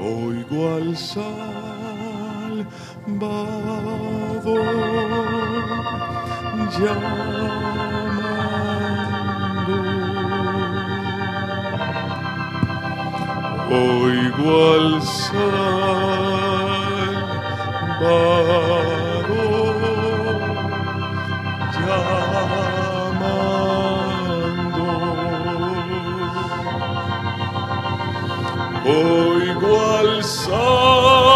oigo al Salvador llamando. Oigo al Salvador llamando. So.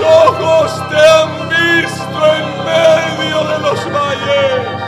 Ojos te han visto en medio de los valles.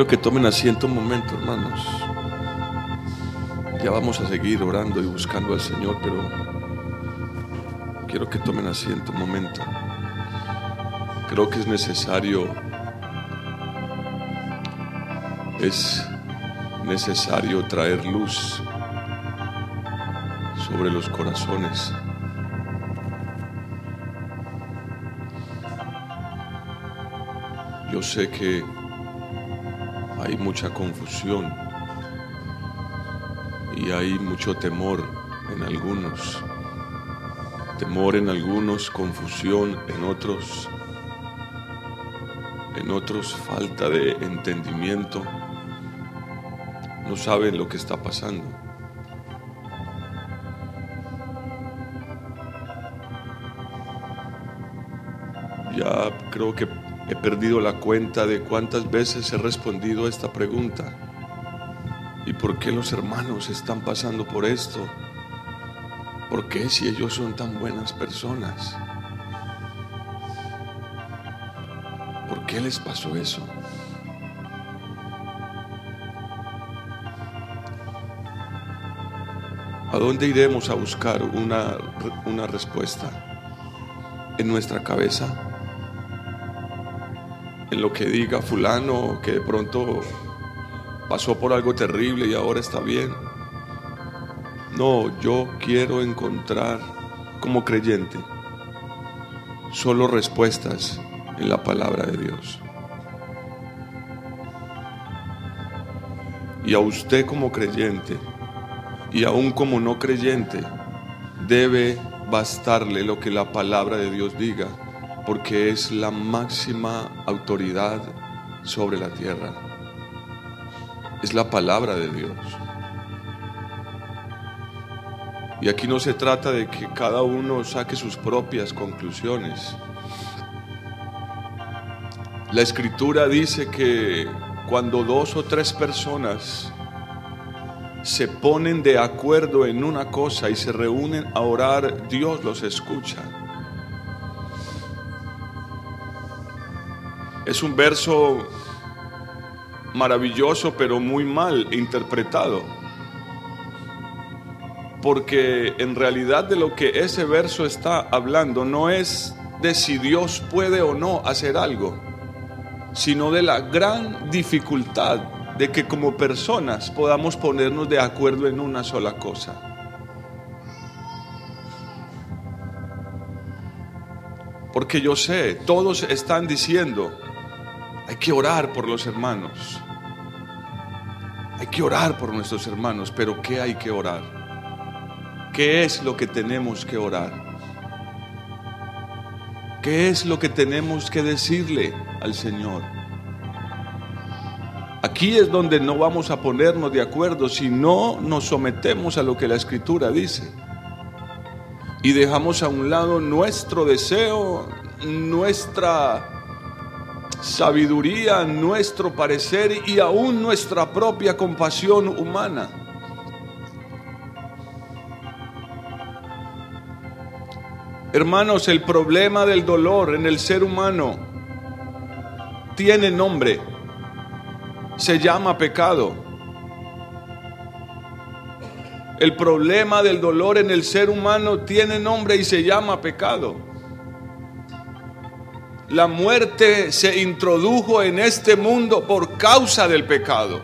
Quiero que tomen asiento un momento, hermanos. Ya vamos a seguir orando y buscando al Señor, pero quiero que tomen asiento un momento. Creo que es necesario, es necesario traer luz sobre los corazones. Yo sé que hay mucha confusión y hay mucho temor en algunos. Temor en algunos, confusión en otros, en otros falta de entendimiento. No saben lo que está pasando. Ya creo que He perdido la cuenta de cuántas veces he respondido a esta pregunta. ¿Y por qué los hermanos están pasando por esto? ¿Por qué si ellos son tan buenas personas? ¿Por qué les pasó eso? ¿A dónde iremos a buscar una, una respuesta? ¿En nuestra cabeza? En lo que diga fulano que de pronto pasó por algo terrible y ahora está bien. No, yo quiero encontrar como creyente solo respuestas en la palabra de Dios. Y a usted como creyente y aún como no creyente debe bastarle lo que la palabra de Dios diga porque es la máxima autoridad sobre la tierra. Es la palabra de Dios. Y aquí no se trata de que cada uno saque sus propias conclusiones. La escritura dice que cuando dos o tres personas se ponen de acuerdo en una cosa y se reúnen a orar, Dios los escucha. Es un verso maravilloso, pero muy mal interpretado. Porque en realidad de lo que ese verso está hablando no es de si Dios puede o no hacer algo, sino de la gran dificultad de que como personas podamos ponernos de acuerdo en una sola cosa. Porque yo sé, todos están diciendo, hay que orar por los hermanos. Hay que orar por nuestros hermanos, pero ¿qué hay que orar? ¿Qué es lo que tenemos que orar? ¿Qué es lo que tenemos que decirle al Señor? Aquí es donde no vamos a ponernos de acuerdo si no nos sometemos a lo que la Escritura dice. Y dejamos a un lado nuestro deseo, nuestra sabiduría, nuestro parecer y aún nuestra propia compasión humana. Hermanos, el problema del dolor en el ser humano tiene nombre, se llama pecado. El problema del dolor en el ser humano tiene nombre y se llama pecado. La muerte se introdujo en este mundo por causa del pecado.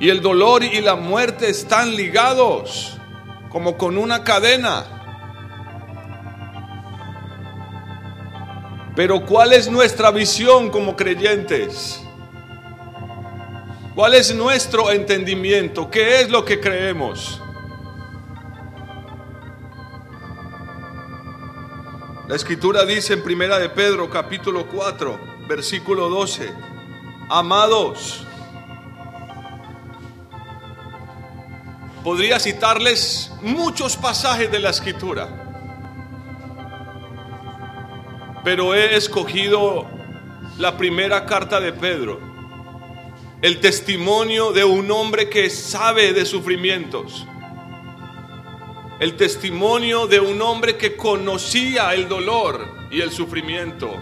Y el dolor y la muerte están ligados como con una cadena. Pero ¿cuál es nuestra visión como creyentes? ¿Cuál es nuestro entendimiento? ¿Qué es lo que creemos? La escritura dice en Primera de Pedro capítulo 4, versículo 12, amados, podría citarles muchos pasajes de la escritura, pero he escogido la primera carta de Pedro el testimonio de un hombre que sabe de sufrimientos. El testimonio de un hombre que conocía el dolor y el sufrimiento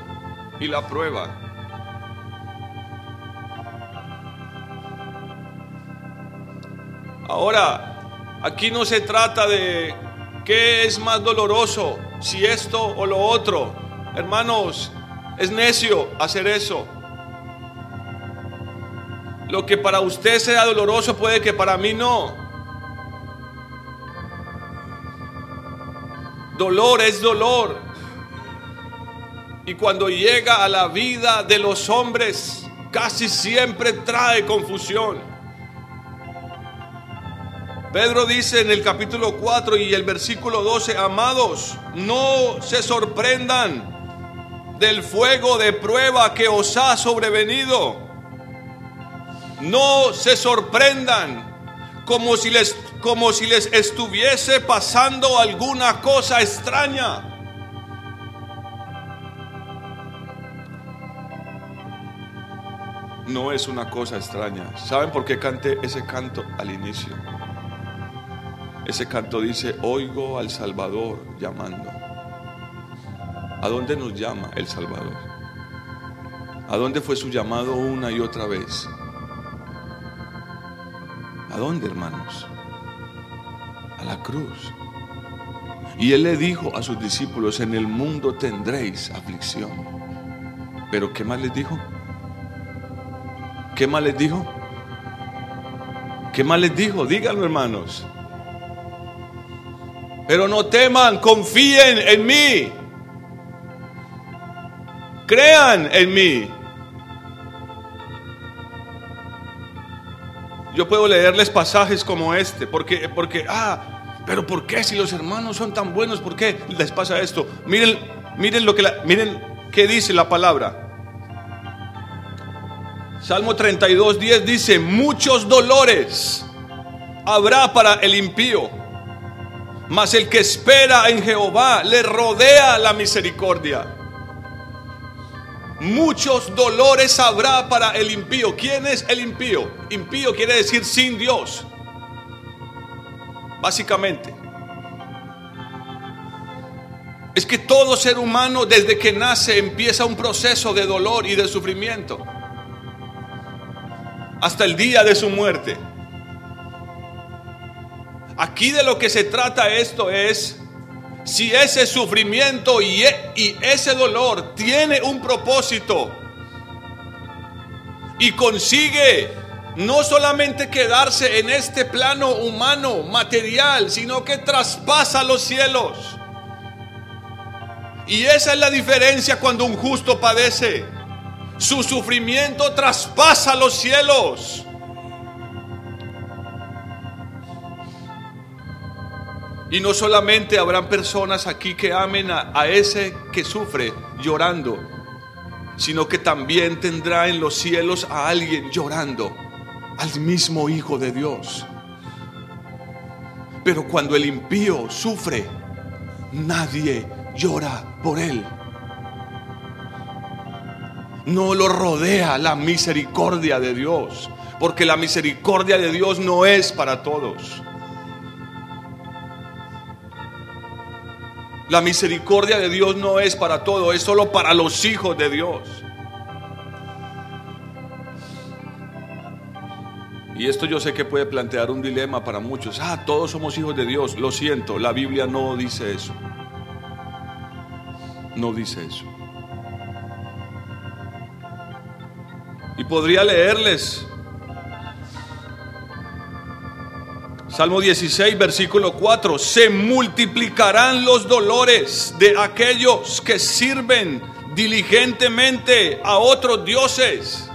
y la prueba. Ahora, aquí no se trata de qué es más doloroso, si esto o lo otro. Hermanos, es necio hacer eso. Lo que para usted sea doloroso puede que para mí no. Dolor es dolor. Y cuando llega a la vida de los hombres, casi siempre trae confusión. Pedro dice en el capítulo 4 y el versículo 12, amados, no se sorprendan del fuego de prueba que os ha sobrevenido no se sorprendan como si les, como si les estuviese pasando alguna cosa extraña. No es una cosa extraña. ¿Saben por qué canté ese canto al inicio? Ese canto dice, oigo al Salvador llamando. ¿A dónde nos llama el Salvador? ¿A dónde fue su llamado una y otra vez? ¿A dónde, hermanos? A la cruz. Y él le dijo a sus discípulos, en el mundo tendréis aflicción. Pero ¿qué más les dijo? ¿Qué más les dijo? ¿Qué más les dijo? Díganlo, hermanos. Pero no teman, confíen en mí. Crean en mí. Yo puedo leerles pasajes como este, porque, porque, ah, pero ¿por qué si los hermanos son tan buenos? ¿Por qué les pasa esto? Miren, miren lo que, miren qué dice la palabra. Salmo 32, 10 dice, muchos dolores habrá para el impío, mas el que espera en Jehová le rodea la misericordia. Muchos dolores habrá para el impío. ¿Quién es el impío? Impío quiere decir sin Dios. Básicamente. Es que todo ser humano desde que nace empieza un proceso de dolor y de sufrimiento. Hasta el día de su muerte. Aquí de lo que se trata esto es si ese sufrimiento y, ese dolor tiene un propósito y consigue no solamente quedarse en este plano humano, material, sino que traspasa los cielos. Y esa es la diferencia cuando un justo padece. Su sufrimiento traspasa los cielos. Y no solamente habrán personas aquí que amen a, ese que sufre llorando, sino que también tendrá en los cielos a alguien llorando, al mismo Hijo de Dios. Pero cuando el impío sufre, nadie llora por él. No lo rodea la misericordia de Dios, porque la misericordia de Dios no es para todos. La misericordia de Dios no es para todo, es solo para los hijos de Dios. Y esto yo sé que puede plantear un dilema para muchos. Ah, todos somos hijos de Dios. Lo siento, la Biblia no dice eso. No dice eso. Y podría leerles Salmo 16, versículo 4. Se multiplicarán los dolores de aquellos que sirven diligentemente a otros dioses.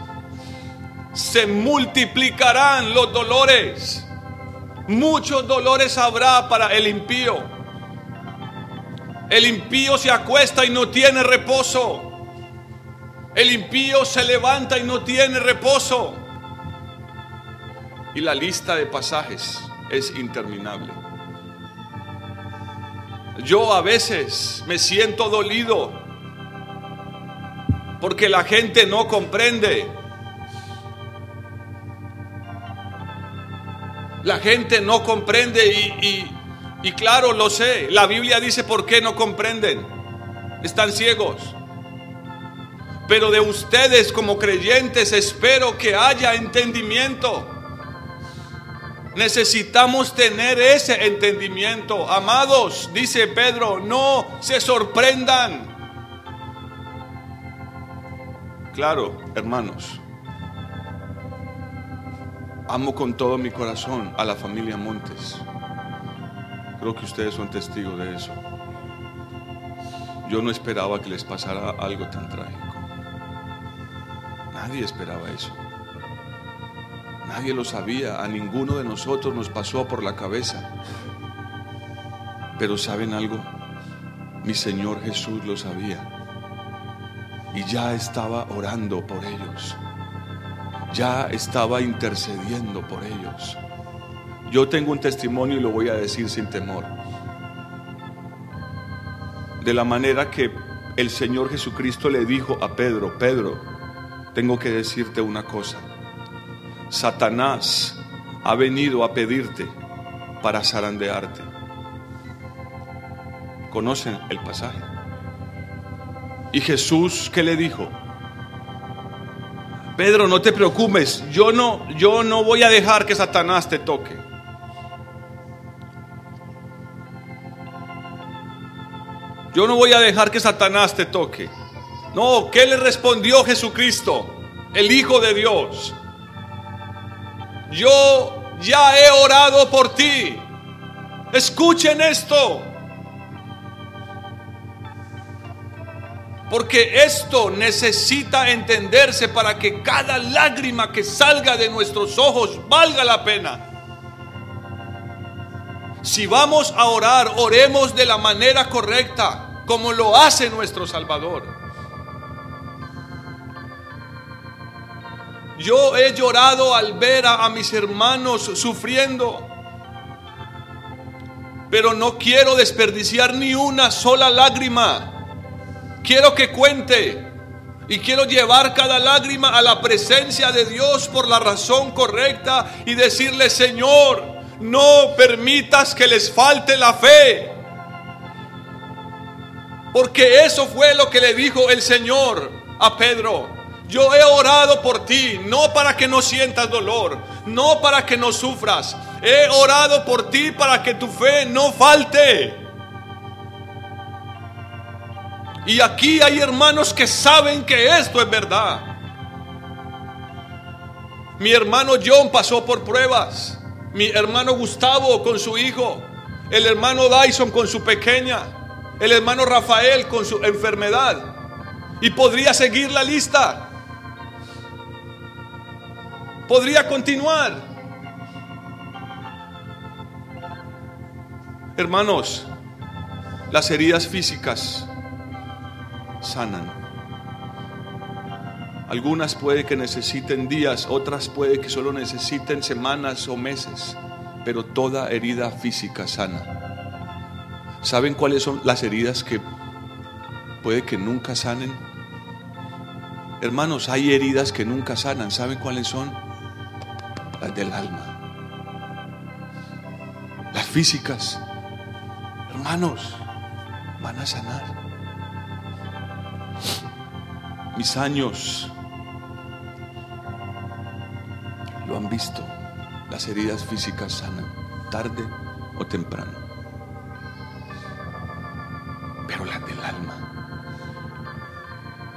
Se multiplicarán los dolores. Muchos dolores habrá para el impío. El impío se acuesta y no tiene reposo. El impío se levanta y no tiene reposo. Y la lista de pasajes es interminable. Yo a veces me siento dolido porque la gente no comprende. La gente no comprende y, claro, lo sé. La Biblia dice por qué no comprenden. Están ciegos. Pero de ustedes como creyentes espero que haya entendimiento. Necesitamos tener ese entendimiento. Amados, dice Pedro, no se sorprendan. Claro, hermanos, amo con todo mi corazón a la familia Montes. Creo que ustedes son testigos de eso. Yo no esperaba que les pasara algo tan trágico. Nadie esperaba eso. Nadie lo sabía, a ninguno de nosotros nos pasó por la cabeza. Pero ¿saben algo? Mi Señor Jesús lo sabía. Y ya estaba orando por ellos. Ya estaba intercediendo por ellos. Yo tengo un testimonio y lo voy a decir sin temor. De la manera que el Señor Jesucristo le dijo a Pedro, Pedro, tengo que decirte una cosa. Satanás ha venido a pedirte para zarandearte. ¿Conocen el pasaje? Y Jesús, ¿qué le dijo? Pedro, no te preocupes, yo no, yo no voy a dejar que Satanás te toque. Yo no voy a dejar que Satanás te toque. No, ¿qué le respondió Jesucristo, el Hijo de Dios? Yo ya he orado por ti. Escuchen esto. Porque esto necesita entenderse para que cada lágrima que salga de nuestros ojos valga la pena. Si vamos a orar, oremos de la manera correcta, como lo hace nuestro Salvador. Yo he llorado al ver a, mis hermanos sufriendo. Pero no quiero desperdiciar ni una sola lágrima. Quiero que cuente. Y quiero llevar cada lágrima a la presencia de Dios por la razón correcta y decirle, Señor, no permitas que les falte la fe. Porque eso fue lo que le dijo el Señor a Pedro. Yo he orado por ti, no para que no sientas dolor, no para que no sufras. He orado por ti para que tu fe no falte. Y aquí hay hermanos que saben que esto es verdad. Mi hermano John pasó por pruebas. Mi hermano Gustavo con su hijo. El hermano Dyson con su pequeña. El hermano Rafael con su enfermedad. Y podría seguir la lista. Podría continuar. Hermanos, las heridas físicas sanan. Algunas puede que necesiten días, otras puede que solo necesiten semanas o meses, pero toda herida física sana. ¿Saben cuáles son las heridas que puede que nunca sanen? Hermanos, hay heridas que nunca sanan. ¿Saben cuáles son? Del alma. Las físicas, hermanos, van a sanar. Mis años lo han visto. las heridas físicas sanan, tarde o temprano. Pero las del alma.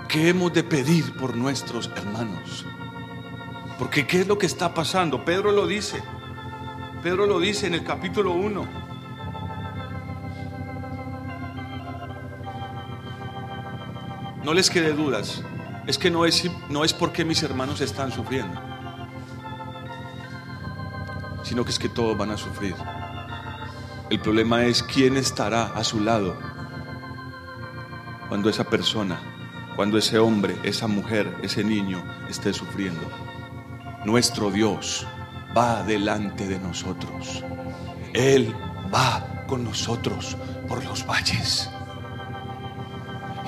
¿Qué hemos de pedir por nuestros hermanos? Porque ¿qué es lo que está pasando? Pedro lo dice. Pedro lo dice en el capítulo 1. No les quede dudas. Es que no es, no es porque mis hermanos están sufriendo, sino que es que todos van a sufrir. El problema es quién estará a su lado cuando esa persona, cuando ese hombre, esa mujer, ese niño esté sufriendo. Nuestro Dios va delante de nosotros. Él va con nosotros por los valles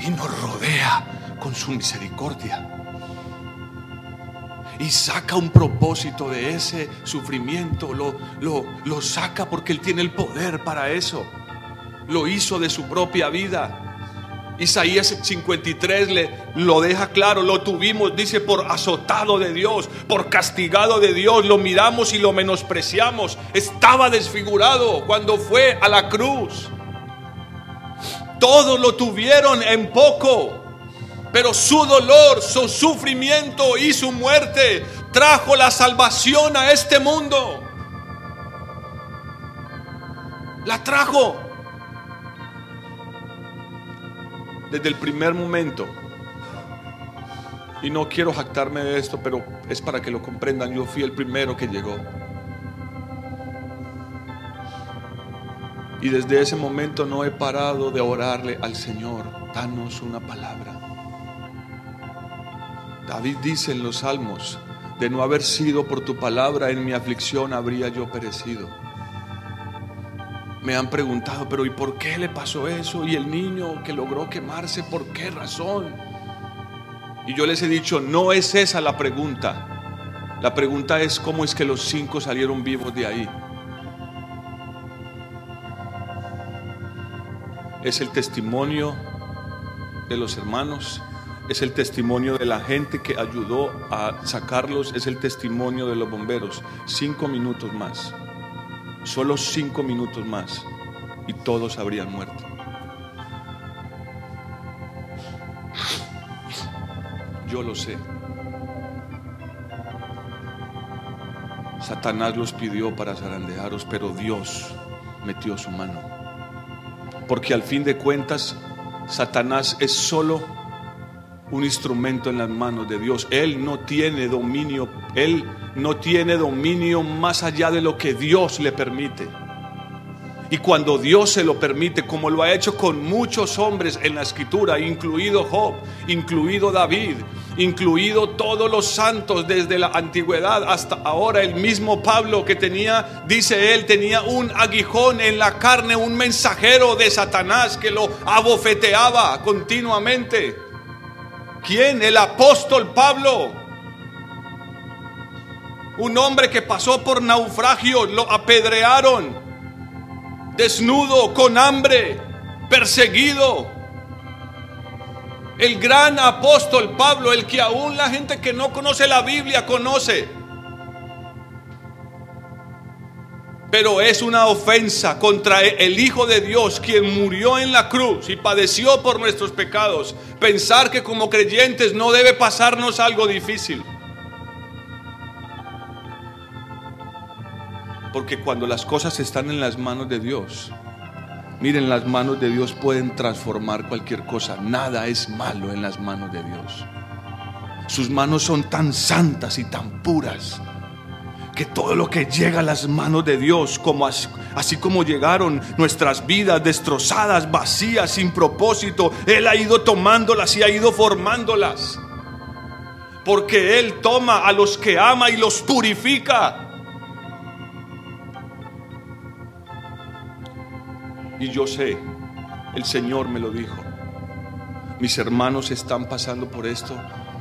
y nos rodea con su misericordia. Y saca un propósito de ese sufrimiento, lo, lo, lo saca porque Él tiene el poder para eso. Lo hizo de su propia vida. Isaías 53 le, lo deja claro, lo tuvimos, dice, por azotado de Dios, por castigado de Dios, lo miramos y lo menospreciamos. Estaba desfigurado cuando fue a la cruz. Todos lo tuvieron en poco, pero su dolor, su sufrimiento y su muerte trajo la salvación a este mundo. La trajo. Desde el primer momento, y no quiero jactarme de esto, pero es para que lo comprendan, yo fui el primero que llegó. Y desde ese momento no he parado de orarle al Señor, danos una palabra. David dice en los salmos, de no haber sido por tu palabra en mi aflicción habría yo perecido me han preguntado, pero ¿y por qué le pasó eso? Y el niño que logró quemarse, ¿por qué razón? Y yo les he dicho, no es esa la pregunta. La pregunta es cómo es que los cinco salieron vivos de ahí. Es el testimonio de los hermanos, es el testimonio de la gente que ayudó a sacarlos, es el testimonio de los bomberos. Cinco minutos más. Solo cinco minutos más y todos habrían muerto. Yo lo sé. Satanás los pidió para zarandearos, pero Dios metió su mano. Porque al fin de cuentas, Satanás es solo un instrumento en las manos de Dios. Él no tiene dominio, él no tiene dominio más allá de lo que Dios le permite. Y cuando Dios se lo permite, como lo ha hecho con muchos hombres en la escritura, incluido Job, incluido David, incluido todos los santos desde la antigüedad hasta ahora, el mismo Pablo que tenía, dice él, tenía un aguijón en la carne, un mensajero de Satanás que lo abofeteaba continuamente. ¿Quién? El apóstol Pablo un hombre que pasó por naufragio, lo apedrearon, desnudo, con hambre, perseguido. El gran apóstol Pablo, el que aún la gente que no conoce la Biblia conoce. Pero es una ofensa contra el Hijo de Dios, quien murió en la cruz y padeció por nuestros pecados, pensar que como creyentes no debe pasarnos algo difícil. Porque cuando las cosas están en las manos de Dios, miren, las manos de Dios pueden transformar cualquier cosa. Nada es malo en las manos de Dios. Sus manos son tan santas y tan puras que todo lo que llega a las manos de Dios, como así, así, como llegaron nuestras vidas destrozadas, vacías, sin propósito, Él ha ido tomándolas y ha ido formándolas. Porque Él toma a los que ama y los purifica. Y yo sé, el Señor me lo dijo. Mis hermanos están pasando por esto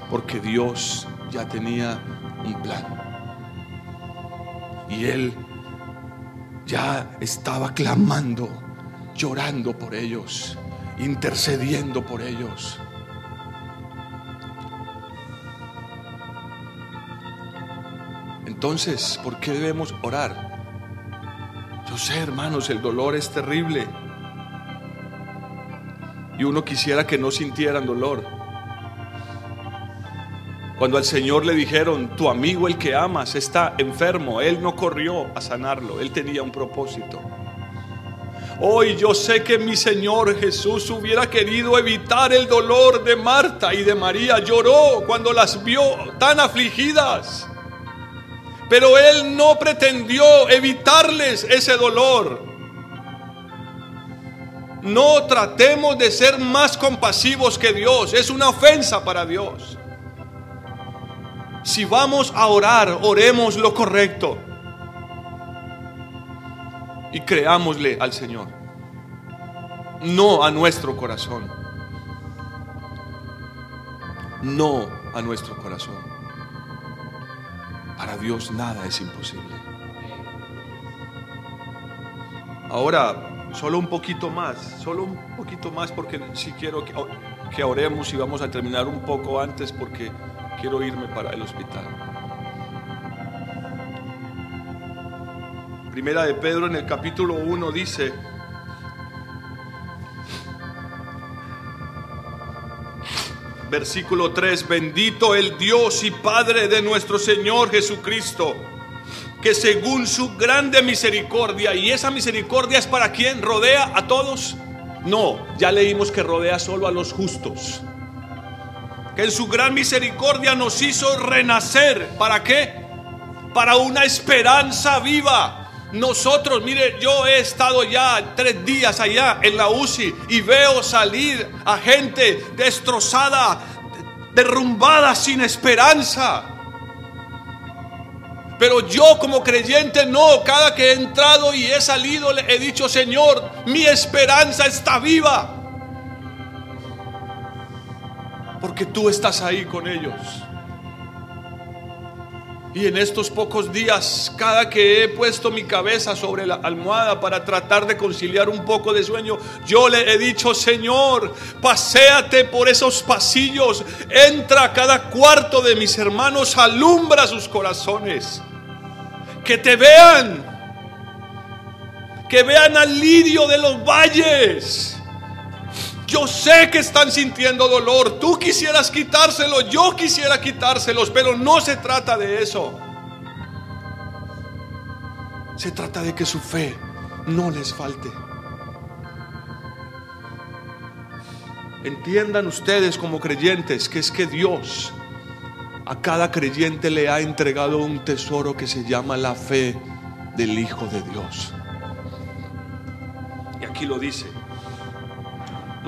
porque Dios ya tenía un plan. Y Él ya estaba clamando, llorando por ellos, intercediendo por ellos. Entonces, ¿por qué debemos orar? Yo sé, hermanos, el dolor es terrible. Y uno quisiera que no sintieran dolor. Cuando al Señor le dijeron, tu amigo el que amas está enfermo, Él no corrió a sanarlo, Él tenía un propósito. Hoy yo sé que mi Señor Jesús hubiera querido evitar el dolor de Marta y de María. Lloró cuando las vio tan afligidas. Pero Él no pretendió evitarles ese dolor. No tratemos de ser más compasivos que Dios. Es una ofensa para Dios. Si vamos a orar, oremos lo correcto y creámosle al Señor, no a nuestro corazón, no a nuestro corazón. Para Dios nada es imposible. Ahora, solo un poquito más, solo un poquito más porque si quiero que, que oremos y vamos a terminar un poco antes porque quiero irme para el hospital. Primera de Pedro en el capítulo 1 dice, versículo 3, bendito el Dios y Padre de nuestro Señor Jesucristo, que según su grande misericordia, y esa misericordia es para quien rodea a todos, no, ya leímos que rodea solo a los justos, que en su gran misericordia nos hizo renacer, ¿para qué? Para una esperanza viva nosotros, mire, yo he estado ya tres días allá en la UCI y veo salir a gente destrozada, derrumbada, sin esperanza. Pero yo como creyente no, cada que he entrado y he salido le he dicho, Señor, mi esperanza está viva. Porque tú estás ahí con ellos. Y en estos pocos días, cada que he puesto mi cabeza sobre la almohada para tratar de conciliar un poco de sueño, yo le he dicho, Señor, paséate por esos pasillos, entra a cada cuarto de mis hermanos, alumbra sus corazones, que te vean, que vean al lirio de los valles yo sé que están sintiendo dolor. Tú quisieras quitárselo, yo quisiera quitárselos, pero no se trata de eso. Se trata de que su fe no les falte. Entiendan ustedes como creyentes que es que Dios a cada creyente le ha entregado un tesoro que se llama la fe del Hijo de Dios. Y aquí lo dice.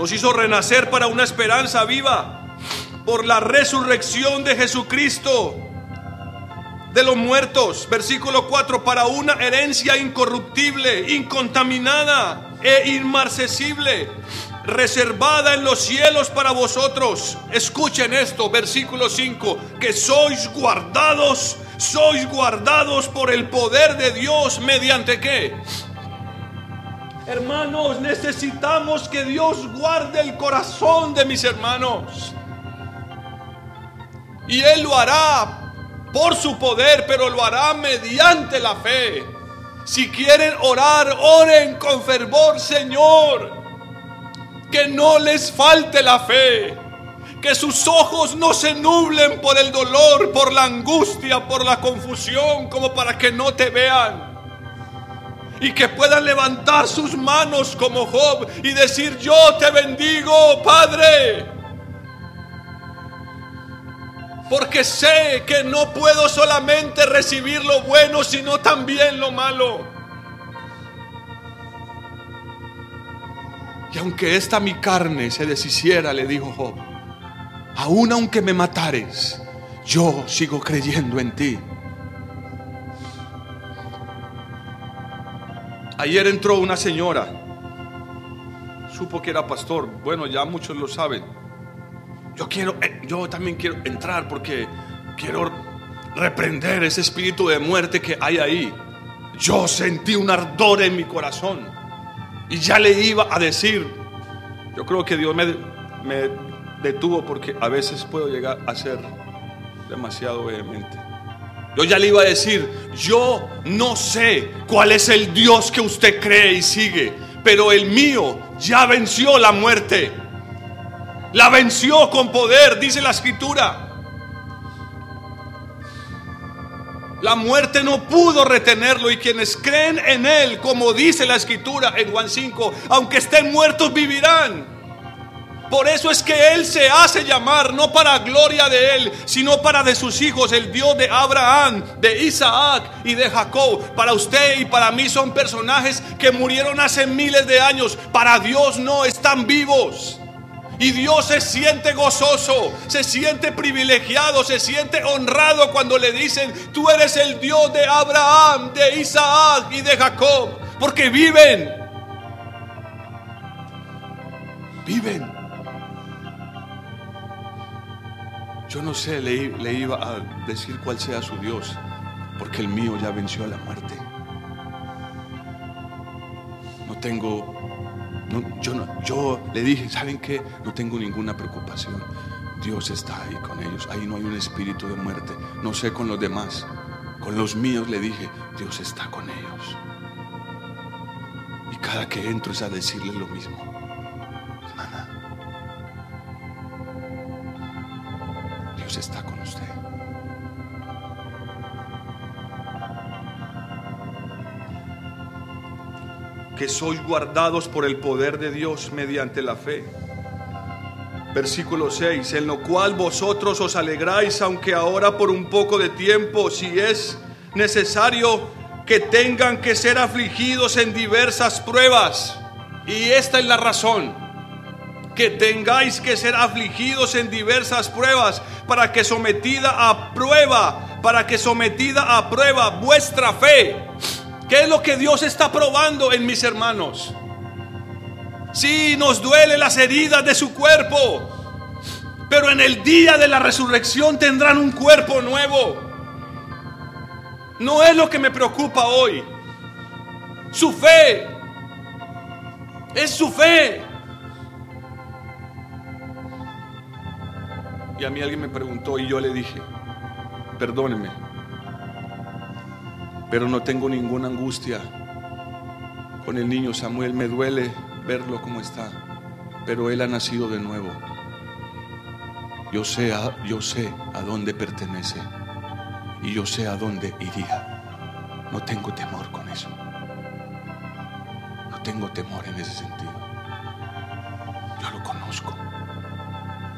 Nos hizo renacer para una esperanza viva por la resurrección de Jesucristo de los muertos. Versículo 4, para una herencia incorruptible, incontaminada e inmarcesible, reservada en los cielos para vosotros. Escuchen esto, versículo 5, que sois guardados, sois guardados por el poder de Dios mediante qué? Hermanos, necesitamos que Dios guarde el corazón de mis hermanos. Y Él lo hará por su poder, pero lo hará mediante la fe. Si quieren orar, oren con fervor, Señor. Que no les falte la fe. Que sus ojos no se nublen por el dolor, por la angustia, por la confusión, como para que no te vean y que puedan levantar sus manos como Job y decir, yo te bendigo, Padre. Porque sé que no puedo solamente recibir lo bueno, sino también lo malo. Y aunque esta mi carne se deshiciera, le dijo Job, aún aunque me matares, yo sigo creyendo en ti. Ayer entró una señora, supo que era pastor, bueno, ya muchos lo saben. Yo quiero, eh, yo también quiero entrar porque quiero reprender ese espíritu de muerte que hay ahí. Yo sentí un ardor en mi corazón y ya le iba a decir, yo creo que Dios me, me detuvo porque a veces puedo llegar a ser demasiado vehemente. Yo ya le iba a decir, yo no sé cuál es el Dios que usted cree y sigue, pero el mío ya venció la muerte. La venció con poder, dice la escritura. La muerte no pudo retenerlo y quienes creen en él, como dice la escritura en Juan 5, aunque estén muertos vivirán. Por eso es que Él se hace llamar, no para gloria de Él, sino para de sus hijos, el Dios de Abraham, de Isaac y de Jacob. Para usted y para mí son personajes que murieron hace miles de años. Para Dios no, están vivos. Y Dios se siente gozoso, se siente privilegiado, se siente honrado cuando le dicen, tú eres el Dios de Abraham, de Isaac y de Jacob. Porque viven. Viven. Yo no sé, le, iba a decir cuál sea su Dios, porque el mío ya venció a la muerte. No tengo, yo, no, yo le dije, ¿saben qué? No tengo ninguna preocupación. Dios está ahí con ellos. Ahí no hay un espíritu de muerte. No sé con los demás. Con los míos le dije, Dios está con ellos. Y cada que entro es a decirle lo mismo. Que sois guardados por el poder de Dios mediante la fe. Versículo 6, en lo cual vosotros os alegráis, aunque ahora por un poco de tiempo, si es necesario que tengan que ser afligidos en diversas pruebas. Y esta es la razón que tengáis que ser afligidos en diversas pruebas, para que sometida a prueba, para que sometida a prueba vuestra fe. ¿Qué es lo que Dios está probando en mis hermanos? Si nos duele las heridas de su cuerpo, pero en el día de la resurrección tendrán un cuerpo nuevo. No es lo que me preocupa hoy. Su fe. Es su fe. Y a mí alguien me preguntó y yo le dije, perdóneme, pero no tengo ninguna angustia con el niño Samuel. Me duele verlo como está, pero él ha nacido de nuevo. Yo sé, a, yo sé a dónde pertenece y yo sé a dónde iría. No tengo temor con eso. No tengo temor en ese sentido. Yo lo conozco.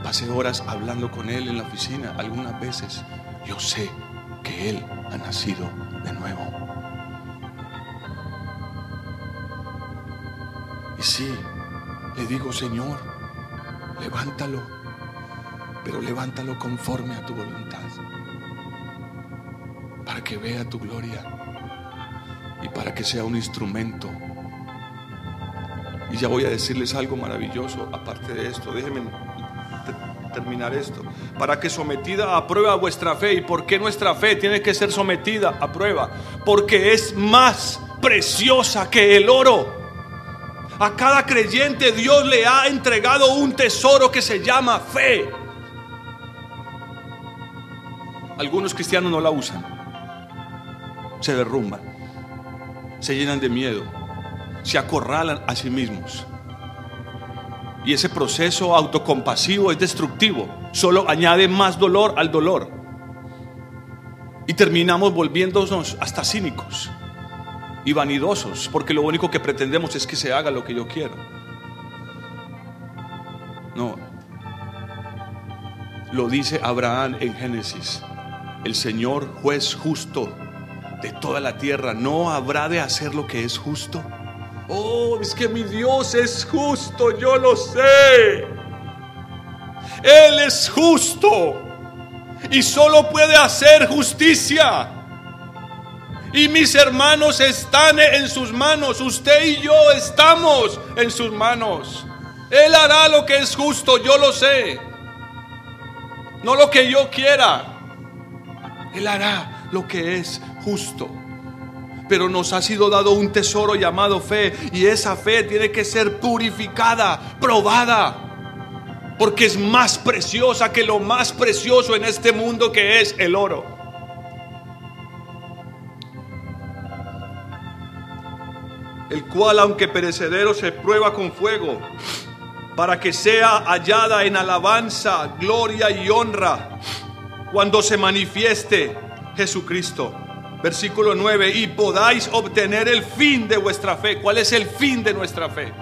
Pasé horas hablando con él en la oficina algunas veces. Yo sé que él ha nacido de nuevo. Y sí, le digo, Señor, levántalo, pero levántalo conforme a tu voluntad, para que vea tu gloria y para que sea un instrumento. Y ya voy a decirles algo maravilloso, aparte de esto, déjenme terminar esto. Para que sometida a prueba vuestra fe. ¿Y por qué nuestra fe tiene que ser sometida a prueba? Porque es más preciosa que el oro. A cada creyente Dios le ha entregado un tesoro que se llama fe. Algunos cristianos no la usan. Se derrumban. Se llenan de miedo. Se acorralan a sí mismos. Y ese proceso autocompasivo es destructivo, solo añade más dolor al dolor. Y terminamos volviéndonos hasta cínicos y vanidosos, porque lo único que pretendemos es que se haga lo que yo quiero. No. Lo dice Abraham en Génesis. El Señor juez justo de toda la tierra no habrá de hacer lo que es justo. Oh, es que mi Dios es justo, yo lo sé. Él es justo y solo puede hacer justicia. Y mis hermanos están en sus manos, usted y yo estamos en sus manos. Él hará lo que es justo, yo lo sé. No lo que yo quiera. Él hará lo que es justo pero nos ha sido dado un tesoro llamado fe y esa fe tiene que ser purificada, probada. Porque es más preciosa que lo más precioso en este mundo que es el oro. el cual aunque perecedero se prueba con fuego, para que sea hallada en alabanza, gloria y honra cuando se manifieste Jesucristo. Versículo 9, y podáis obtener el fin de vuestra fe. ¿Cuál es el fin de nuestra fe?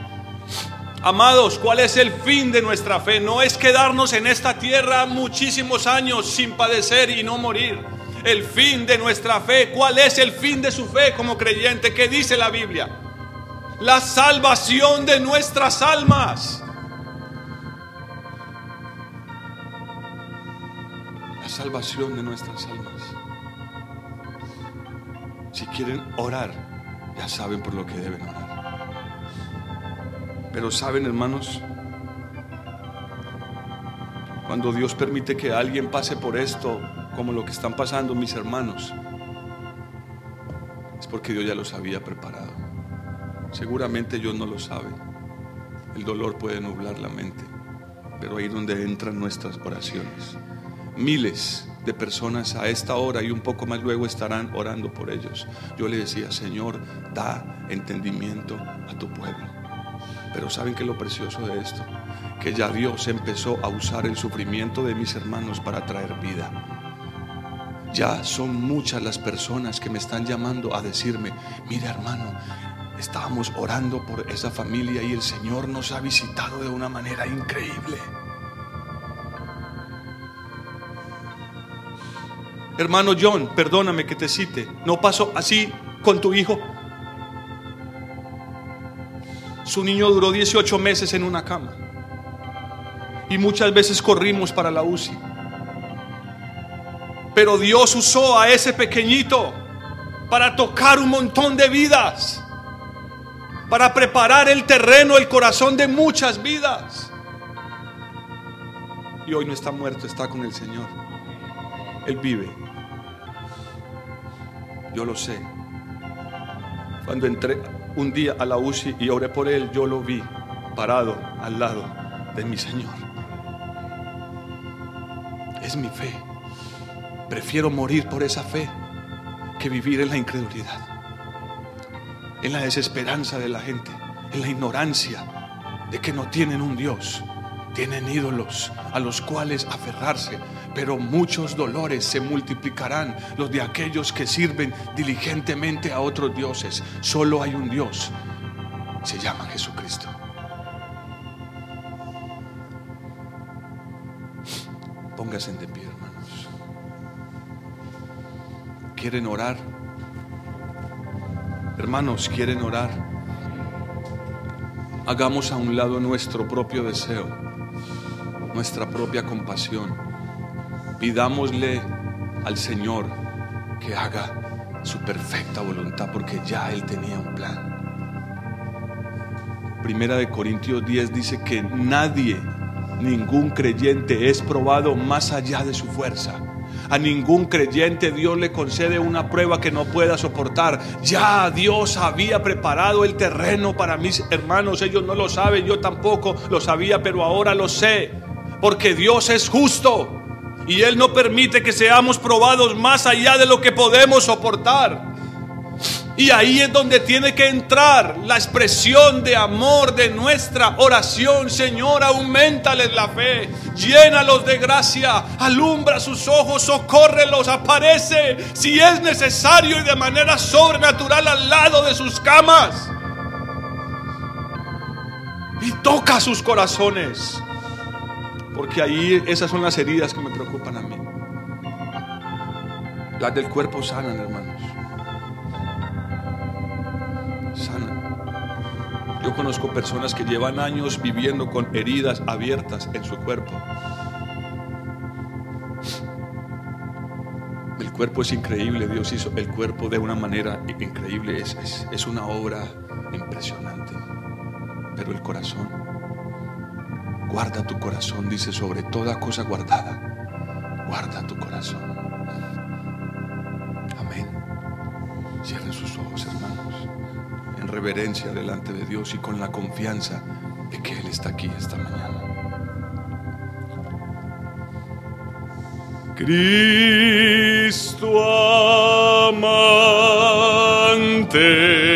Amados, ¿cuál es el fin de nuestra fe? No es quedarnos en esta tierra muchísimos años sin padecer y no morir. El fin de nuestra fe, ¿cuál es el fin de su fe como creyente? ¿Qué dice la Biblia? La salvación de nuestras almas. La salvación de nuestras almas. Si quieren orar, ya saben por lo que deben orar. Pero saben, hermanos, cuando Dios permite que alguien pase por esto, como lo que están pasando mis hermanos, es porque Dios ya los había preparado. Seguramente Dios no lo sabe. El dolor puede nublar la mente, pero ahí es donde entran nuestras oraciones. Miles de personas a esta hora y un poco más luego estarán orando por ellos. Yo le decía, Señor, da entendimiento a tu pueblo. Pero ¿saben qué es lo precioso de esto? Que ya Dios empezó a usar el sufrimiento de mis hermanos para traer vida. Ya son muchas las personas que me están llamando a decirme, mire hermano, estábamos orando por esa familia y el Señor nos ha visitado de una manera increíble. Hermano John, perdóname que te cite. ¿No pasó así con tu hijo? Su niño duró 18 meses en una cama. Y muchas veces corrimos para la UCI. Pero Dios usó a ese pequeñito para tocar un montón de vidas. Para preparar el terreno, el corazón de muchas vidas. Y hoy no está muerto, está con el Señor. Él vive. Yo lo sé. Cuando entré un día a la UCI y oré por él, yo lo vi parado al lado de mi Señor. Es mi fe. Prefiero morir por esa fe que vivir en la incredulidad, en la desesperanza de la gente, en la ignorancia de que no tienen un Dios, tienen ídolos a los cuales aferrarse, pero muchos dolores se multiplicarán los de aquellos que sirven diligentemente a otros dioses. Solo hay un Dios, se llama Jesucristo. Póngase de pie, hermanos. ¿Quieren orar? Hermanos, ¿quieren orar? Hagamos a un lado nuestro propio deseo, nuestra propia compasión Pidámosle al Señor que haga su perfecta voluntad porque ya Él tenía un plan. Primera de Corintios 10 dice que nadie, ningún creyente es probado más allá de su fuerza. A ningún creyente Dios le concede una prueba que no pueda soportar. Ya Dios había preparado el terreno para mis hermanos. Ellos no lo saben, yo tampoco lo sabía, pero ahora lo sé. Porque Dios es justo. Y Él no permite que seamos probados más allá de lo que podemos soportar. Y ahí es donde tiene que entrar la expresión de amor de nuestra oración. Señor, aumentales la fe, llénalos de gracia, alumbra sus ojos, socórrelos, aparece si es necesario y de manera sobrenatural al lado de sus camas. Y toca sus corazones. Porque ahí esas son las heridas que me preocupan a mí. Las del cuerpo sanan, hermanos. Sanan. Yo conozco personas que llevan años viviendo con heridas abiertas en su cuerpo. El cuerpo es increíble, Dios hizo el cuerpo de una manera increíble, es, es, es una obra impresionante. Pero el corazón Guarda tu corazón, dice, sobre toda cosa guardada. Guarda tu corazón. Amén. Cierren sus ojos, hermanos, en reverencia delante de Dios y con la confianza de que Él está aquí esta mañana. Cristo amante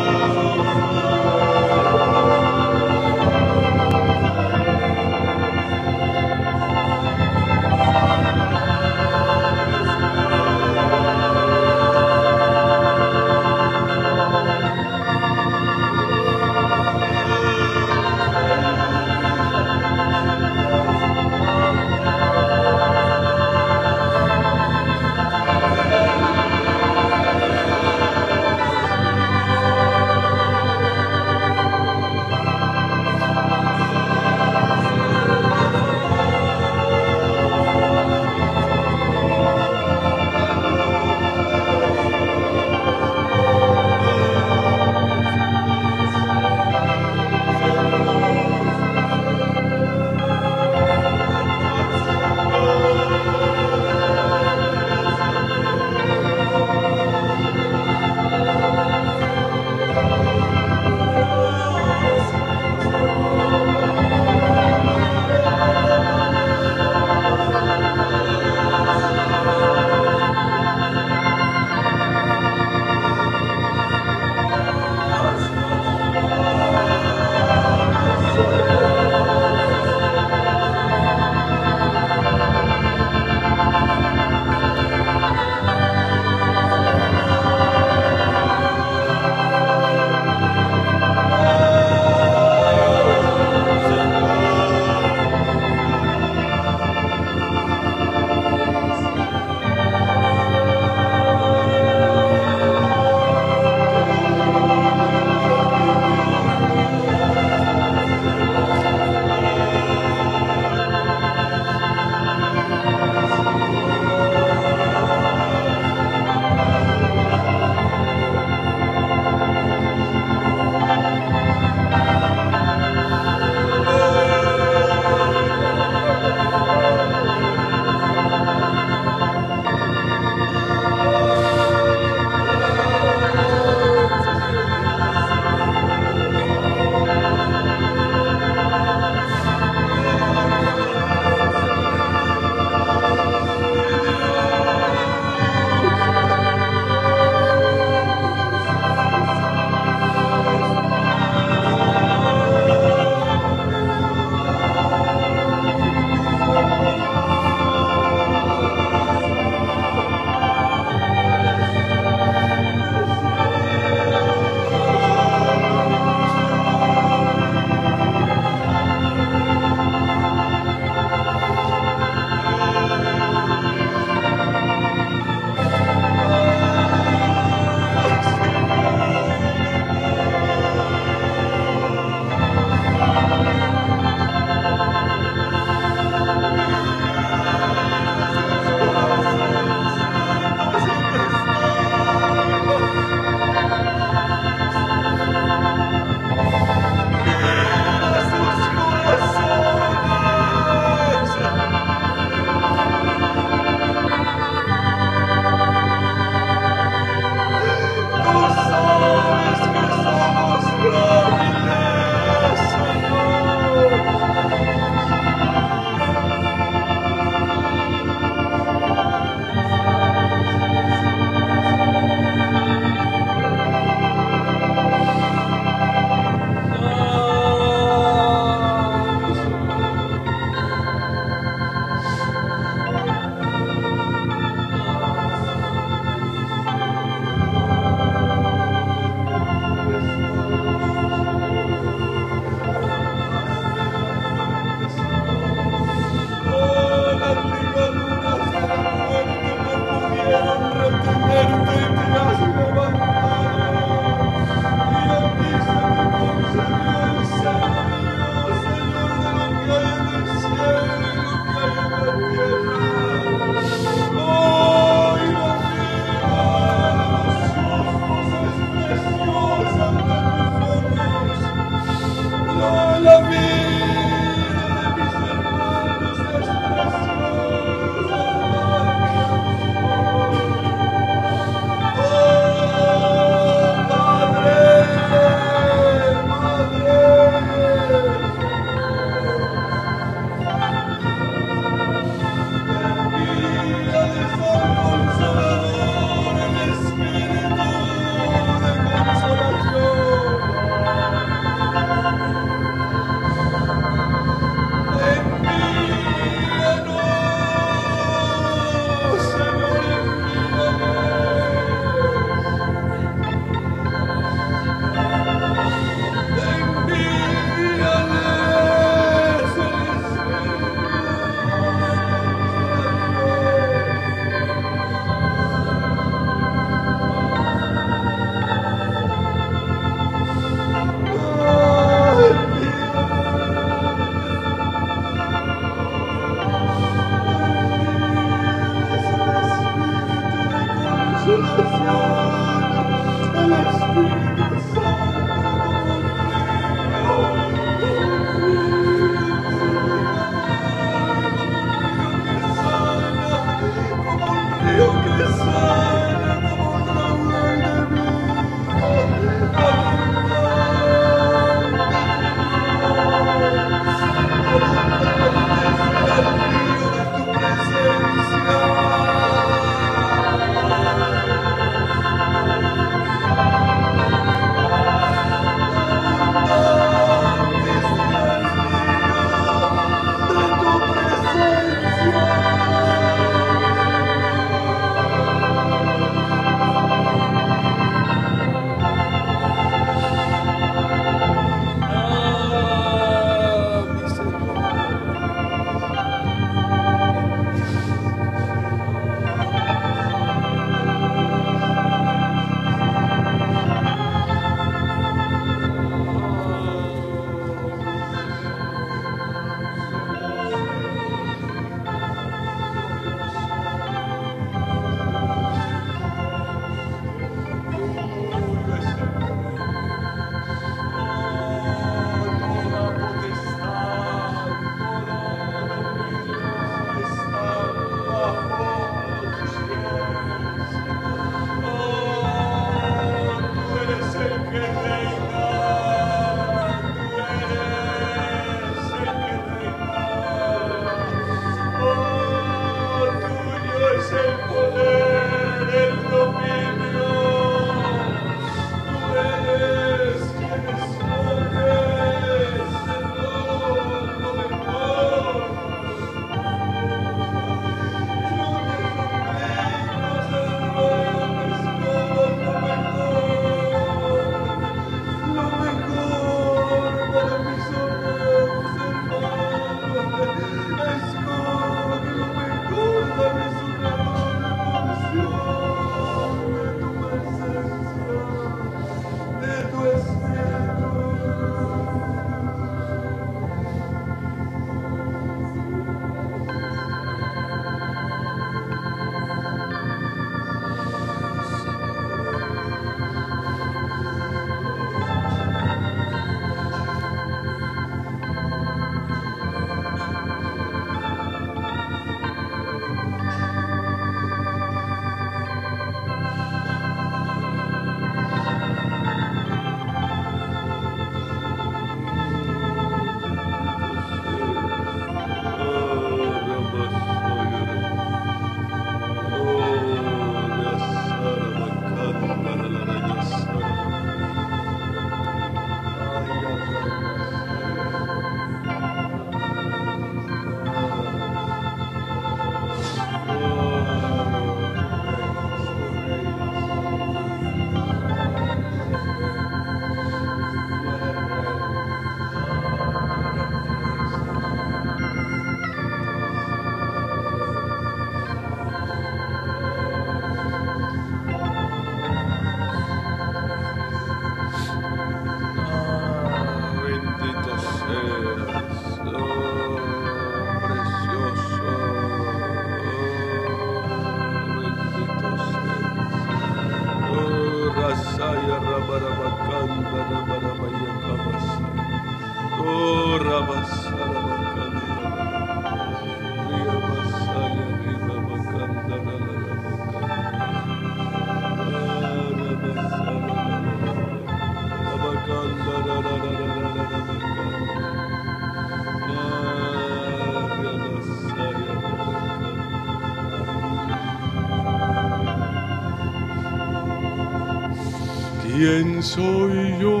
¿Quién soy yo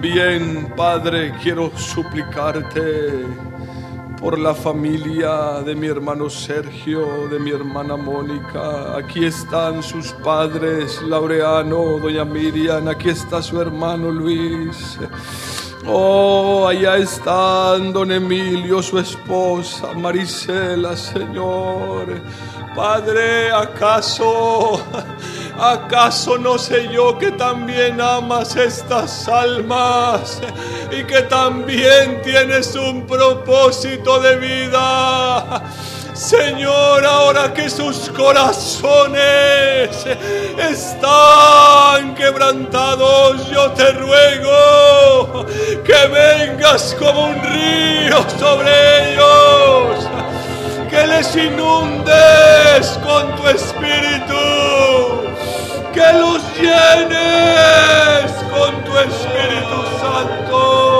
También, Padre, quiero suplicarte por la familia de mi hermano Sergio, de mi hermana Mónica. Aquí están sus padres, Laureano, doña Miriam. Aquí está su hermano Luis. Oh, allá están don Emilio, su esposa, Marisela, Señor. Padre, ¿acaso, acaso no sé yo que también amas estas almas y que también tienes un propósito de vida? Señor, ahora que sus corazones están quebrantados, yo te ruego que vengas como un río sobre ellos, que les inundes con tu espíritu, que los llenes con tu Espíritu Santo.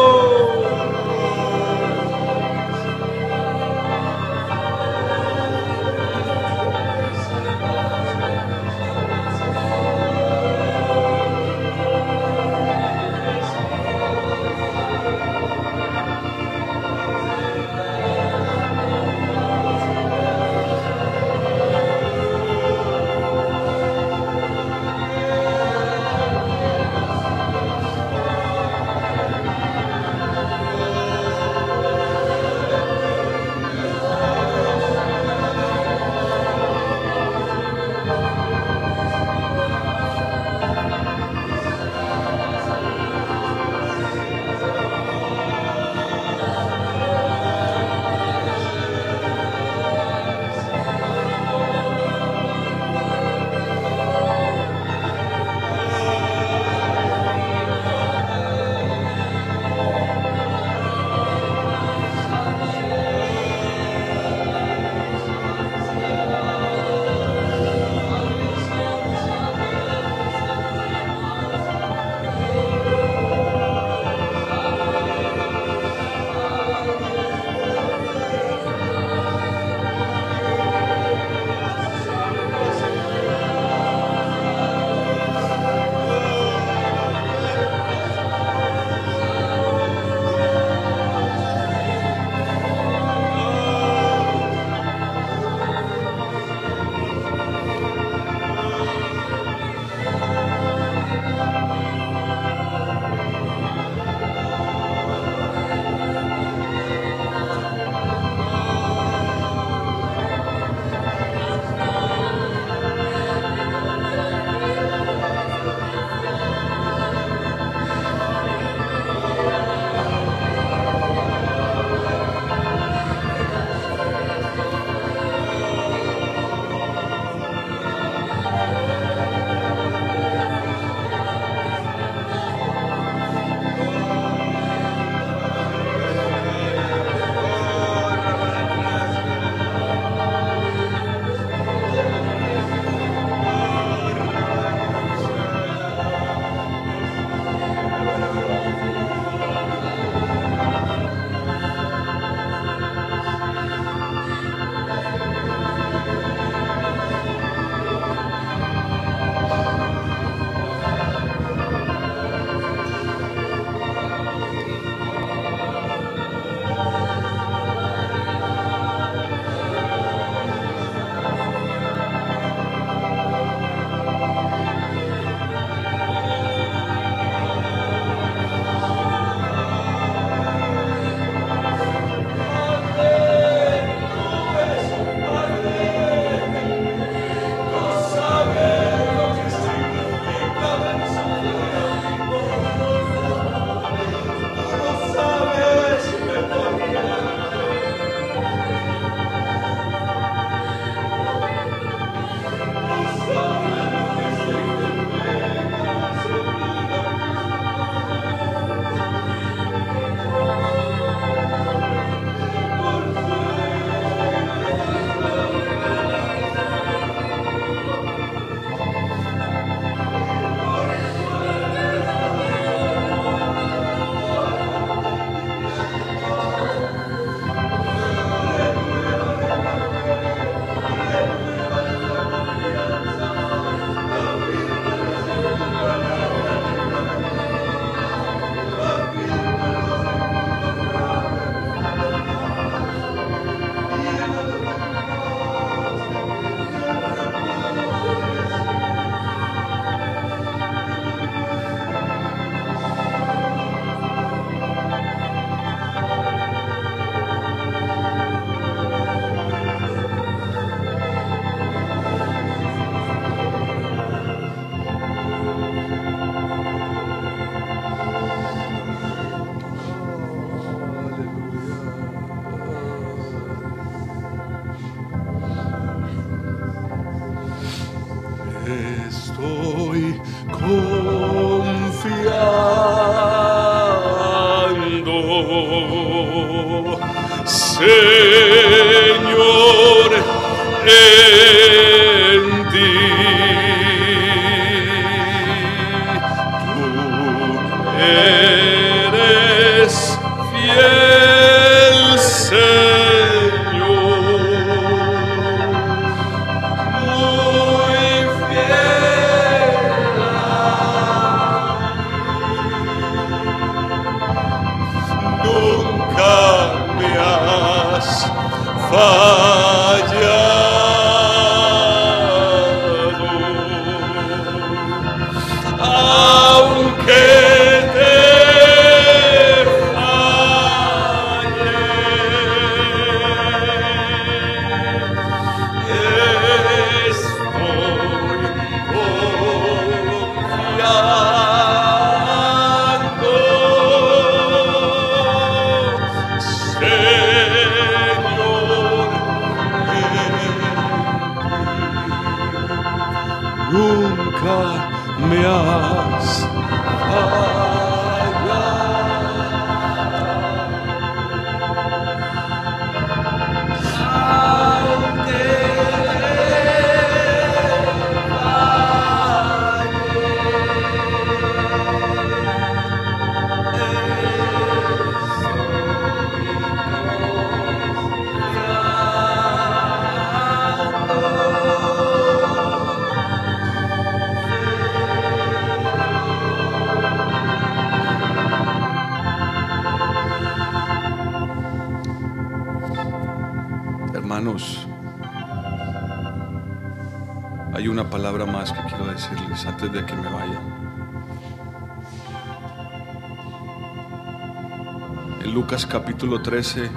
13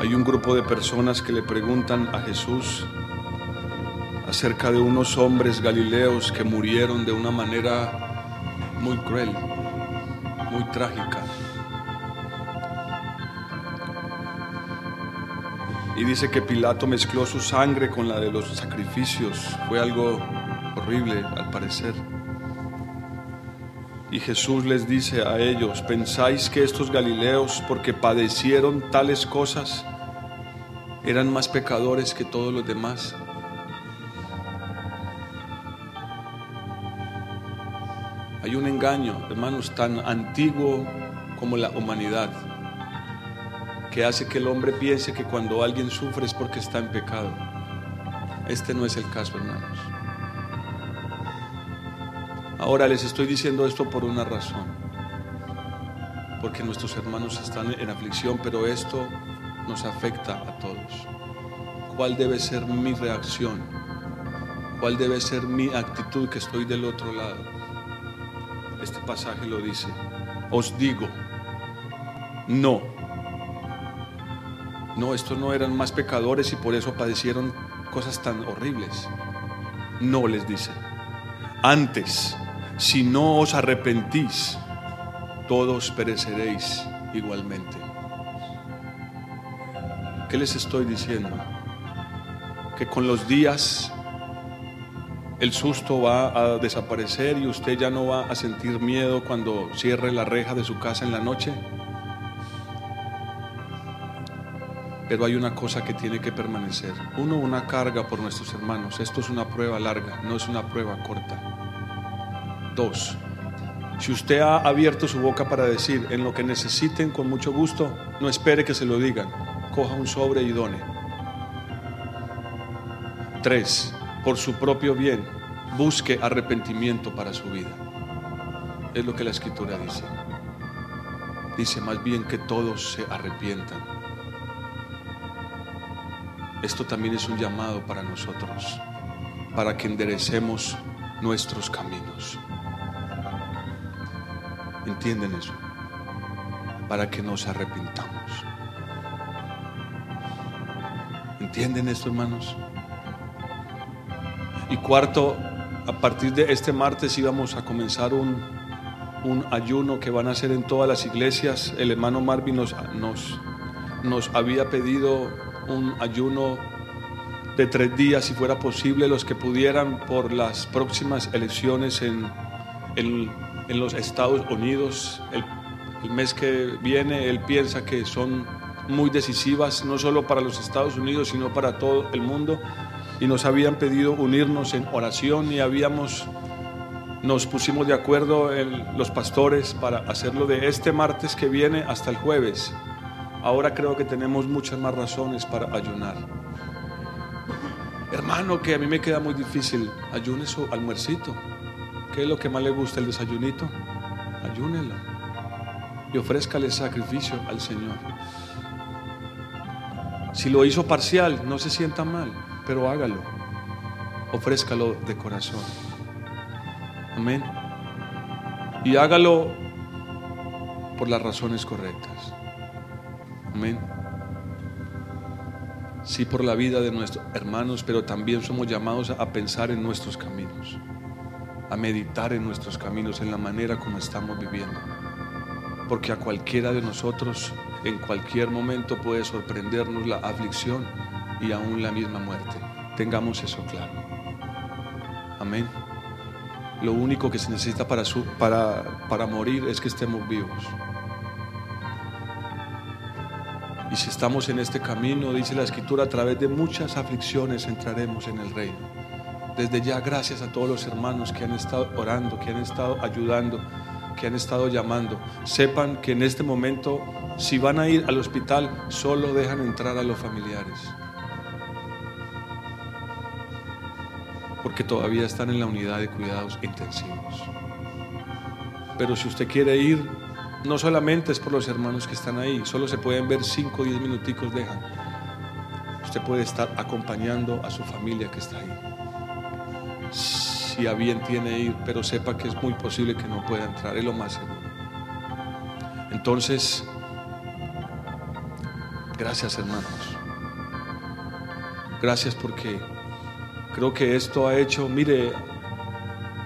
hay un grupo de personas que le preguntan a Jesús acerca de unos hombres galileos que murieron de una manera muy cruel, muy trágica. Y dice que Pilato mezcló su sangre con la de los sacrificios. Fue algo horrible al parecer. Jesús les dice a ellos, ¿pensáis que estos galileos, porque padecieron tales cosas, eran más pecadores que todos los demás? Hay un engaño, hermanos, tan antiguo como la humanidad que hace que el hombre piense que cuando alguien sufre es porque está en pecado. Este no es el caso, hermanos. Ahora les estoy diciendo esto por una razón. Porque nuestros hermanos están en aflicción, pero esto nos afecta a todos. ¿Cuál debe ser mi reacción? ¿Cuál debe ser mi actitud que estoy del otro lado? Este pasaje lo dice. Os digo, no no, estos no eran más pecadores y por eso padecieron cosas tan horribles. No les dice. Antes, si no os arrepentís, todos pereceréis igualmente. ¿Qué les estoy diciendo? Que con los días el susto va a desaparecer y usted ya no va a sentir miedo cuando cierre la reja de su casa en la noche. Pero hay una cosa que tiene que permanecer. Uno, una carga por nuestros hermanos. Esto es una prueba larga, no es una prueba corta. Dos, si usted ha abierto su boca para decir en lo que necesiten con mucho gusto, no espere que se lo digan. Coja un sobre y done. Tres, por su propio bien, busque arrepentimiento para su vida. Es lo que la escritura dice. Dice más bien que todos se arrepientan. Esto también es un llamado para nosotros, para que enderecemos nuestros caminos. ¿Entienden eso? Para que nos arrepintamos. ¿Entienden esto, hermanos? Y cuarto, a partir de este martes íbamos a comenzar un, un ayuno que van a hacer en todas las iglesias. El hermano Marvin nos, nos, nos había pedido un ayuno de tres días, si fuera posible, los que pudieran por las próximas elecciones en, en, en los Estados Unidos. El, el mes que viene, él piensa que son muy decisivas, no solo para los Estados Unidos, sino para todo el mundo. Y nos habían pedido unirnos en oración y habíamos, nos pusimos de acuerdo en los pastores para hacerlo de este martes que viene hasta el jueves. Ahora creo que tenemos muchas más razones para ayunar. Hermano, que a mí me queda muy difícil, ayune su almuercito. ¿Qué es lo que más le gusta el desayunito? Ayúnelo y ofrézcale sacrificio al Señor. Si lo hizo parcial, no se sienta mal, pero hágalo. Ofrézcalo de corazón. Amén. Y hágalo por las razones correctas. Amén. Sí por la vida de nuestros hermanos, pero también somos llamados a pensar en nuestros caminos, a meditar en nuestros caminos, en la manera como estamos viviendo. Porque a cualquiera de nosotros en cualquier momento puede sorprendernos la aflicción y aún la misma muerte. Tengamos eso claro. Amén. Lo único que se necesita para, para, para morir es que estemos vivos. Y si estamos en este camino, dice la Escritura, a través de muchas aflicciones entraremos en el reino. Desde ya, gracias a todos los hermanos que han estado orando, que han estado ayudando, que han estado llamando. Sepan que en este momento, si van a ir al hospital, solo dejan entrar a los familiares. Porque todavía están en la unidad de cuidados intensivos. Pero si usted quiere ir, no solamente es por los hermanos que están ahí, solo se pueden ver 5 o 10 minuticos, dejan. Usted puede estar acompañando a su familia que está ahí. Si a bien tiene ir, pero sepa que es muy posible que no pueda entrar, es lo más seguro. Entonces, gracias hermanos. Gracias porque creo que esto ha hecho, mire,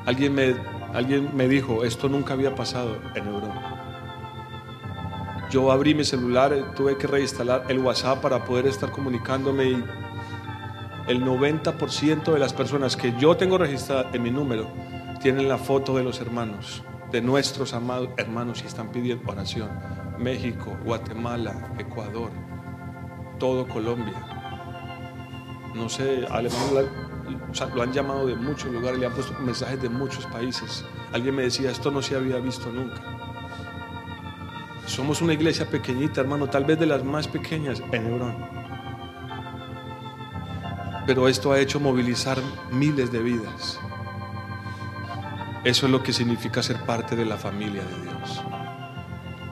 alguien me, alguien me dijo, esto nunca había pasado en Europa. Yo abrí mi celular, tuve que reinstalar el WhatsApp para poder estar comunicándome y el 90% de las personas que yo tengo registradas en mi número tienen la foto de los hermanos, de nuestros amados hermanos y están pidiendo oración. México, Guatemala, Ecuador, todo Colombia. No sé, Alemania lo han llamado de muchos lugares, le han puesto mensajes de muchos países. Alguien me decía, esto no se había visto nunca. Somos una iglesia pequeñita, hermano, tal vez de las más pequeñas en Hebrón. Pero esto ha hecho movilizar miles de vidas. Eso es lo que significa ser parte de la familia de Dios.